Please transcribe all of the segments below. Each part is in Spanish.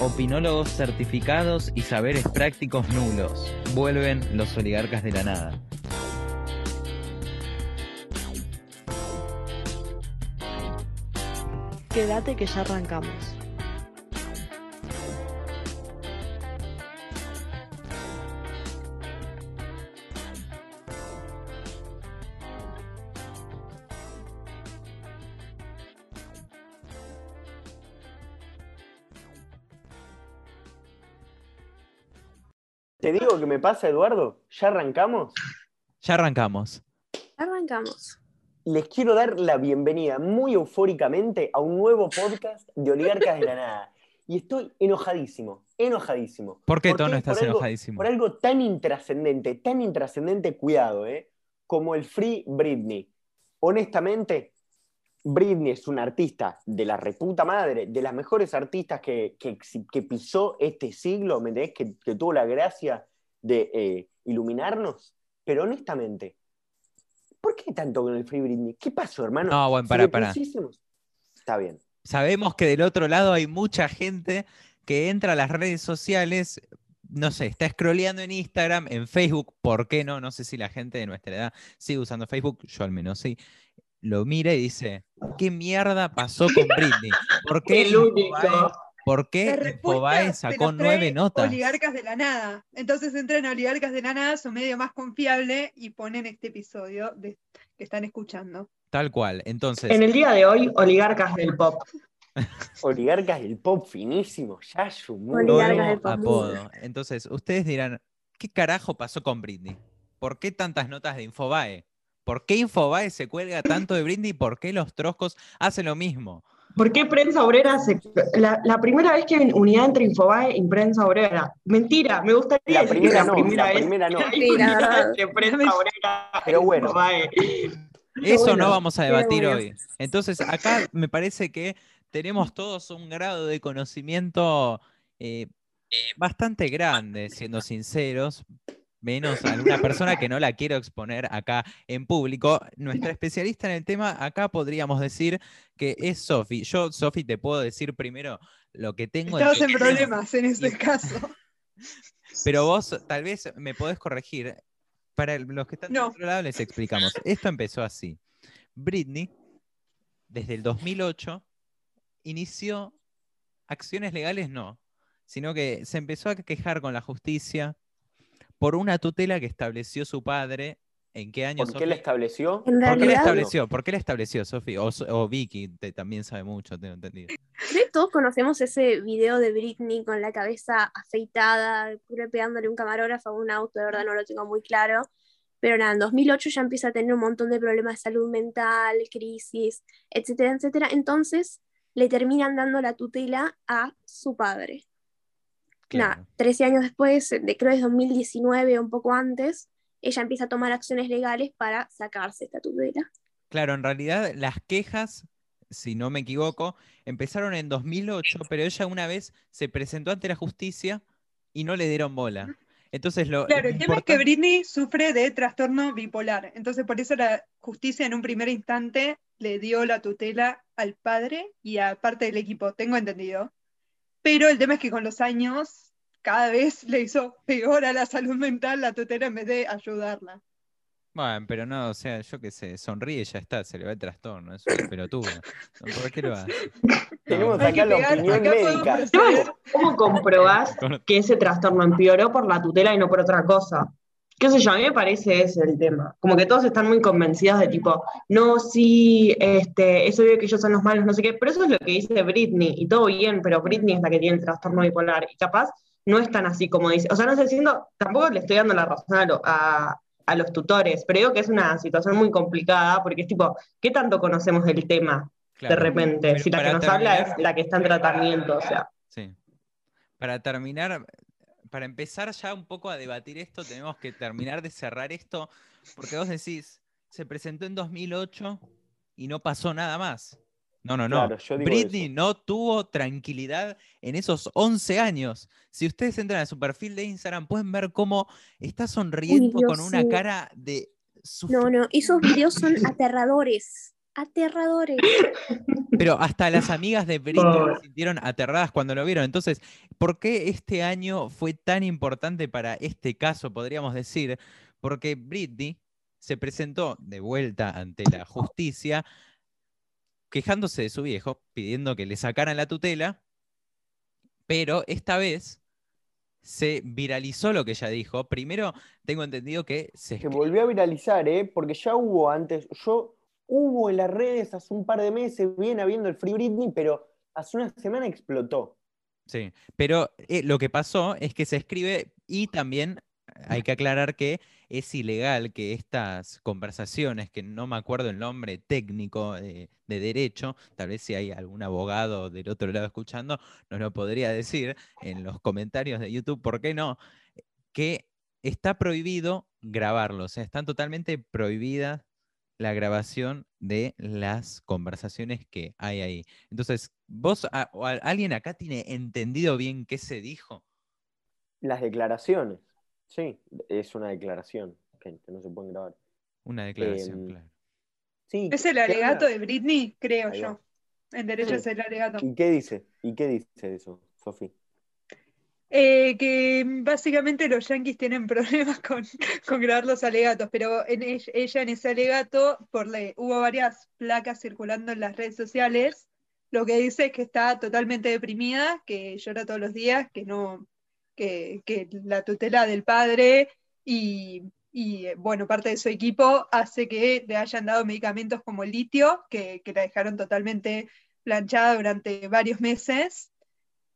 Opinólogos certificados y saberes prácticos nulos. Vuelven los oligarcas de la nada. Quédate que ya arrancamos. Te digo que me pasa, Eduardo. ¿Ya arrancamos? Ya arrancamos. Arrancamos. Les quiero dar la bienvenida muy eufóricamente a un nuevo podcast de Oligarcas de la Nada. Y estoy enojadísimo, enojadísimo. ¿Por qué, ¿Por Tono, estás Por algo- enojadísimo? Por algo tan intrascendente, tan intrascendente, cuidado, ¿eh? Como el Free Britney. Honestamente, Britney es una artista de la reputa madre, de las mejores artistas que, que, exi- que pisó este siglo, ¿me entendés? Que, que tuvo la gracia de eh, iluminarnos. Pero honestamente, ¿por qué tanto con el Free Britney? ¿Qué pasó, hermano? No, bueno, pará. pusiésemos- Está bien. Sabemos que del otro lado hay mucha gente que entra a las redes sociales, no sé, está scrolleando en Instagram, en Facebook, ¿por qué no? No sé si la gente de nuestra edad sigue usando Facebook, yo al menos sí. Lo mira y dice, ¿qué mierda pasó con Britney? ¿Por qué El único. Infobae, ¿por La qué respuesta Infobae te sacó nueve notas? Oligarcas de la nada. Entonces entran a Oligarcas de la nada, su medio más confiable, y ponen este episodio de- que están escuchando. Tal cual. Entonces, En el día de hoy, oligarcas del pop. Oligarcas del pop finísimo, ya Oligarcas del pop. apodo. Entonces, ustedes dirán, ¿qué carajo pasó con Britney? ¿Por qué tantas notas de Infobae? ¿Por qué Infobae se cuelga tanto de Britney? ¿Por qué los troscos hacen lo mismo? ¿Por qué prensa obrera se... La, la primera vez que en unidad entre Infobae y prensa obrera. Mentira, me gustaría La decir primera que la no, primera la vez primera no. hay verdad. entre prensa obrera Pero bueno. Infobae. Eso bueno, no vamos a debatir bueno. hoy. Entonces, acá me parece que tenemos todos un grado de conocimiento eh, bastante grande, siendo sinceros, menos alguna persona que no la quiero exponer acá en público. Nuestra especialista en el tema, acá podríamos decir que es Sofi. Yo, Sofi, te puedo decir primero lo que tengo. Estamos en problemas en ese y- caso. Pero vos tal vez me podés corregir. Para los que están No. otro lado les explicamos. Esto empezó así. Britney, desde el 2008, inició acciones legales, no, sino que se empezó a quejar con la justicia por una tutela que estableció su padre. ¿En qué año? ¿Por qué la estableció? En ¿Por qué la estableció? ¿Por qué la estableció, Sofi? O, Vicky te- también sabe mucho, tengo entendido. creo que todos conocemos ese video de Britney con la cabeza afeitada, pegándole un camarógrafo a un auto, de verdad no lo tengo muy claro. Pero nada, en 2008 ya empieza a tener un montón de problemas de salud mental, crisis, etcétera, etcétera. Entonces le terminan dando la tutela a su padre. Nada, Claro. 13 años después, de, creo que es 2019 o un poco antes, ella empieza a tomar acciones legales para sacarse esta tutela. Claro, en realidad las quejas, si no me equivoco, empezaron en 2008, pero ella una vez se presentó ante la justicia y no le dieron bola. Entonces lo Claro, el tema es que Britney sufre de trastorno bipolar. Entonces, por eso la justicia en un primer instante le dio la tutela al padre y a parte del equipo, tengo entendido. Pero el tema es que con los años cada vez le hizo peor a la salud mental la tutela en vez de ayudarla. Bueno, pero no, o sea, yo qué sé, sonríe y ya está, se le va el trastorno, es un pelotudo. ¿Por qué lo hace? Tenemos acá la opinión médica. ¿Cómo comprobás que ese trastorno empeoró por la tutela y no por otra cosa? Qué sé yo, a mí me parece ese el tema. Como que todos están muy convencidos de tipo, no, sí, este, es obvio que ellos son los malos, no sé qué, pero eso es lo que dice Britney, y todo bien, pero Britney es la que tiene el trastorno bipolar, y capaz no es tan así como dice. O sea, no estoy diciendo, tampoco le estoy dando la razón a, lo- a- a los tutores, pero digo que es una situación muy complicada, porque es tipo, ¿qué tanto conocemos del tema de repente? Si la que nos habla es la que está en tratamiento, o sea. Sí. Para terminar, para empezar ya un poco a debatir esto, tenemos que terminar de cerrar esto, porque vos decís, se presentó en 2008 y no pasó nada más. No, no, no. Claro, yo digo Britney eso. no tuvo tranquilidad en esos 11 años. Si ustedes entran a su perfil de Instagram, pueden ver cómo está sonriendo Dios, con una sí. cara de No, no, esos videos son aterradores. Aterradores. Pero hasta las amigas de Britney se sintieron aterradas cuando lo vieron. Entonces, ¿por qué este año fue tan importante para este caso, podríamos decir? Porque Britney se presentó de vuelta ante la justicia quejándose de su viejo, pidiendo que le sacaran la tutela, pero esta vez se viralizó lo que ella dijo. Primero, tengo entendido que se Se volvió a viralizar, ¿eh? Porque ya hubo antes, yo hubo en las redes hace un par de meses, viene habiendo el Free Britney, pero hace una semana explotó. Sí, pero eh, lo que pasó es que se escribe y también hay que aclarar que es ilegal que estas conversaciones, que no me acuerdo el nombre técnico eh, de derecho, tal vez si hay algún abogado del otro lado escuchando, nos lo podría decir en los comentarios de YouTube, ¿por qué no? Que está prohibido grabarlos, o sea, están totalmente prohibidas la grabación de las conversaciones que hay ahí. Entonces, ¿vos a- o a- alguien acá tiene entendido bien qué se dijo? Las declaraciones, sí, es una declaración que, que no se pueden grabar. Una declaración, Em, claro. Sí, Es el ¿qué alegato de Britney, creo yo. En derecho Sí. es el alegato. ¿Y qué dice? ¿Y qué dice eso, Sofi? Eh, que básicamente los yanquis tienen problemas con, con grabar los alegatos, pero en ella, en ese alegato, por le, hubo varias placas circulando en las redes sociales, lo que dice es que está totalmente deprimida, que llora todos los días, que no, que, que la tutela del padre y, y, eh, bueno, parte de su equipo hace que le hayan dado medicamentos como el litio, que, que la dejaron totalmente planchada durante varios meses.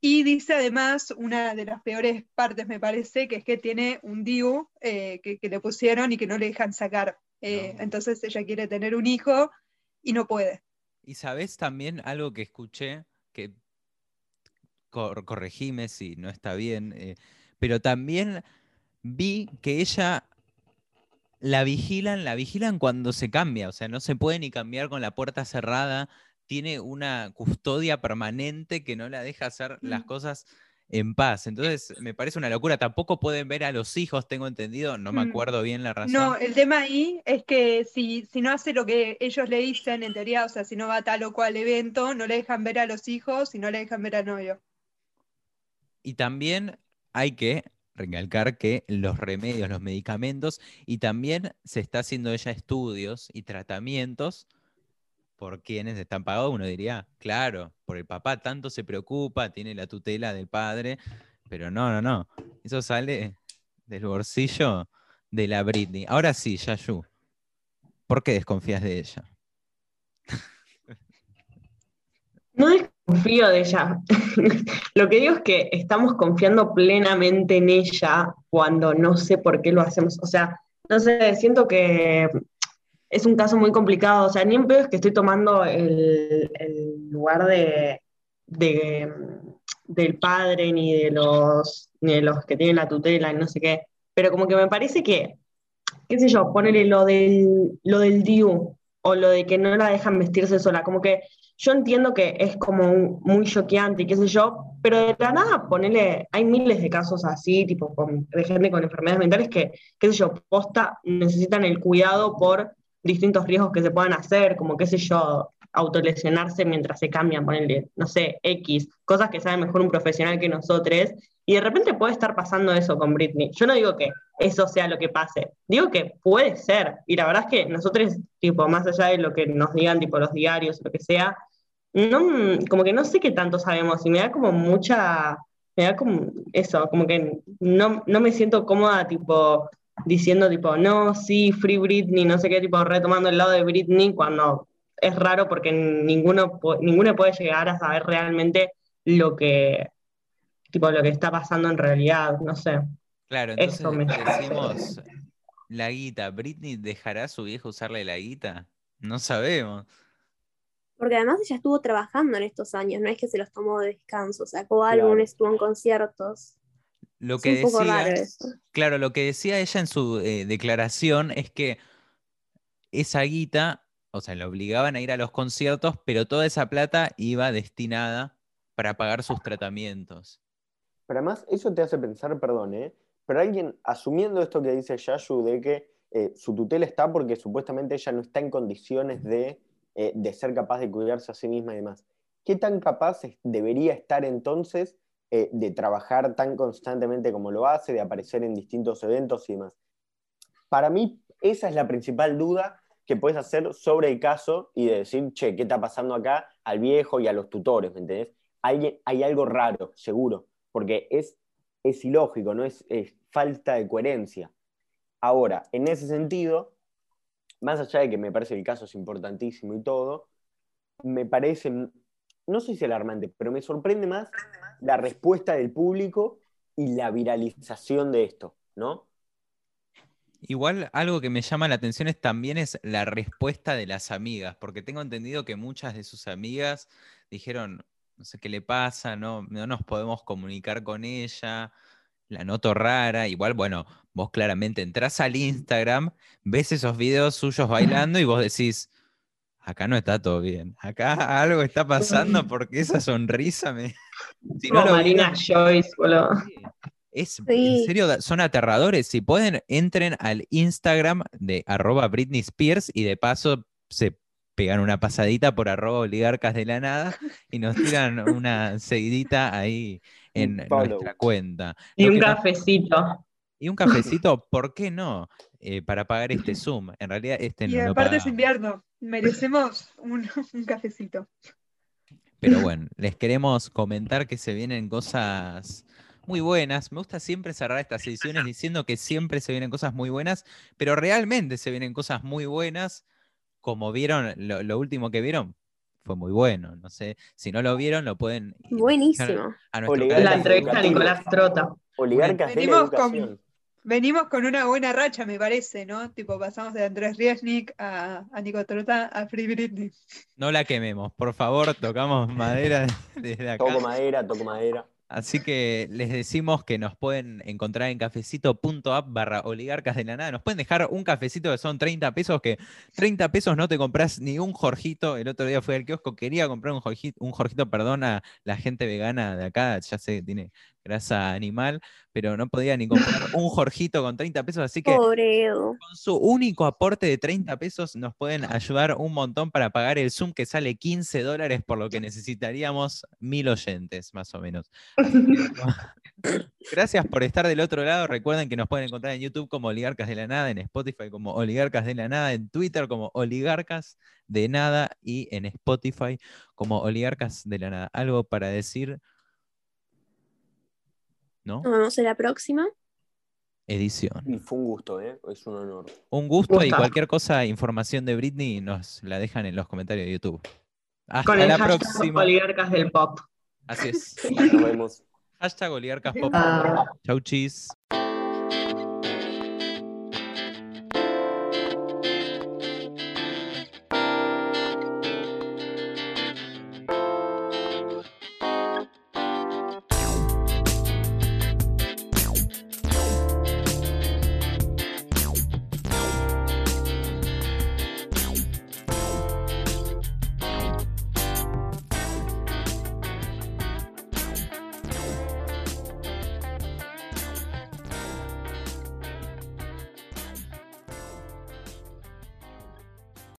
Y dice además una de las peores partes, me parece, que es que tiene un DIU eh, que, que le pusieron y que no le dejan sacar. Eh, No. Entonces ella quiere tener un hijo y no puede. Y sabes también algo que escuché, que cor- corregime si no está bien, eh, pero también vi que ella la vigilan, la vigilan cuando se cambia, o sea, no se puede ni cambiar con la puerta cerrada, tiene una custodia permanente que no la deja hacer las cosas en paz. Entonces, me parece una locura. Tampoco pueden ver a los hijos, tengo entendido, no me acuerdo bien la razón. No, el tema ahí es que si, si no hace lo que ellos le dicen, en teoría, o sea, si no va a tal o cual evento, no le dejan ver a los hijos y no le dejan ver al novio. Y también hay que recalcar que los remedios, los medicamentos, y también se está haciendo ella estudios y tratamientos por quienes están pagados. Uno diría, claro, por el papá tanto se preocupa, tiene la tutela del padre, pero no, no, no. Eso sale del bolsillo de la Britney. Ahora sí, Yayu, ¿por qué desconfías de ella? No desconfío de ella. Lo que digo es que estamos confiando plenamente en ella cuando no sé por qué lo hacemos. O sea, no sé, siento que es un caso muy complicado. O sea, ni en pedo es que estoy tomando el, lugar de, de, del padre, ni de los, ni de los que tienen la tutela, no sé qué. Pero como que me parece que, qué sé yo, ponerle lo del, lo del DIU o lo de que no la dejan vestirse sola. Como que yo entiendo que es como muy choqueante y qué sé yo, pero de la nada, ponele, hay miles de casos así, tipo con, de gente con enfermedades mentales que, qué sé yo, posta, necesitan el cuidado por distintos riesgos que se puedan hacer, como qué sé yo, autolesionarse mientras se cambian, ponerle, no sé, X, cosas que sabe mejor un profesional que nosotros, y de repente puede estar pasando eso con Britney. Yo no digo que eso sea lo que pase, digo que puede ser, y la verdad es que nosotros, tipo, más allá de lo que nos digan, tipo, los diarios, lo que sea, no, como que no sé qué tanto sabemos, y me da como mucha, me da como eso, como que no, no me siento cómoda, tipo, diciendo, tipo, no, sí, Free Britney, no sé qué, tipo, retomando el lado de Britney, cuando es raro porque ninguno, ninguno puede llegar a saber realmente lo que, tipo, lo que está pasando en realidad, no sé. Claro, entonces Eso me- decimos, la guita, ¿Britney dejará a su viejo usarle la guita? No sabemos. Porque además ella estuvo trabajando en estos años, no es que se los tomó de descanso, sacó Claro. álbumes, estuvo en conciertos. Lo Es que un poco decía, raro eso. claro, lo que decía ella en su eh, declaración es que esa guita, o sea, le obligaban a ir a los conciertos, pero toda esa plata iba destinada para pagar sus tratamientos. Pero además, eso te hace pensar, perdón, ¿eh? Pero alguien asumiendo esto que dice Yashu de que eh, su tutela está porque supuestamente ella no está en condiciones de eh, de ser capaz de cuidarse a sí misma y demás. ¿Qué tan capaz debería estar entonces eh, de trabajar tan constantemente como lo hace, de aparecer en distintos eventos y demás? Para mí, esa es la principal duda que puedes hacer sobre el caso y de decir, che, ¿qué está pasando acá al viejo y a los tutores? ¿Me entendés? Hay, hay algo raro, seguro, porque es, es ilógico, no es, es falta de coherencia. Ahora, en ese sentido, más allá de que me parece que el caso es importantísimo y todo, me parece, no sé si alarmante, pero me sorprende más la respuesta del público y la viralización de esto, ¿no? Igual algo que me llama la atención es también es la respuesta de las amigas, porque tengo entendido que muchas de sus amigas dijeron, no sé qué le pasa, no, no nos podemos comunicar con ella, la noto rara. Igual, bueno, vos claramente entras al Instagram, ves esos videos suyos bailando y vos decís, acá no está todo bien, acá algo está pasando porque esa sonrisa me... Si no Como lo Marina Joyce, boludo. es, en serio, son aterradores. Si pueden, entren al Instagram de arroba Britney Spears y de paso se pegan una pasadita por arroba oligarcas de la nada y nos tiran una seguidita ahí en follow. nuestra cuenta. Y Lo un no- cafecito. Y un cafecito, ¿por qué no? Eh, para pagar este Zoom. En realidad este Y no lo aparte es invierno, merecemos un, un cafecito. Pero bueno, les queremos comentar que se vienen cosas muy buenas. Me gusta siempre cerrar estas ediciones diciendo que siempre se vienen cosas muy buenas, pero realmente se vienen cosas muy buenas. Como vieron, lo, lo último que vieron fue muy bueno. No sé, si no lo vieron, lo pueden Buenísimo. a nuestro La entrevista a. Nicolás Trota. Oligarcas de la con- educación. Venimos con una buena racha, me parece, ¿no? Tipo, pasamos de Andrés Riesnik a, a Nico Trota a Free Britney. No la quememos, por favor, tocamos madera desde acá. Toco madera, toco madera. Así que les decimos que nos pueden encontrar en cafecito.app barra oligarcas de la nada. Nos pueden dejar un cafecito que son 30 pesos, que 30 pesos no te compras ni un Jorgito. El otro día fui al kiosco, quería comprar un Jorgito, un Jorgito, perdón, a la gente vegana de acá, ya sé que tiene grasa animal, pero no podía ni comprar un Jorgito con 30 pesos, así que con su único aporte de 30 pesos nos pueden ayudar un montón para pagar el Zoom que sale 15 dólares, por lo que necesitaríamos mil oyentes, más o menos. Gracias por estar del otro lado. Recuerden que nos pueden encontrar en YouTube como Oligarcas de la Nada, en Spotify como Oligarcas de la Nada, en Twitter como Oligarcas de Nada y en Spotify como Oligarcas de la Nada. ¿Algo para decir? ¿No? Nos vemos en la próxima. Edición. Y fue un gusto, ¿eh? Es un honor. Un gusto y cualquier cosa, información de Britney, nos la dejan en los comentarios de YouTube. Hasta Con el la hashtag próxima. Oligarcas del Pop. Así es. Nos vemos. Hashtag Oligarcas Pop. Ah. Chau chis.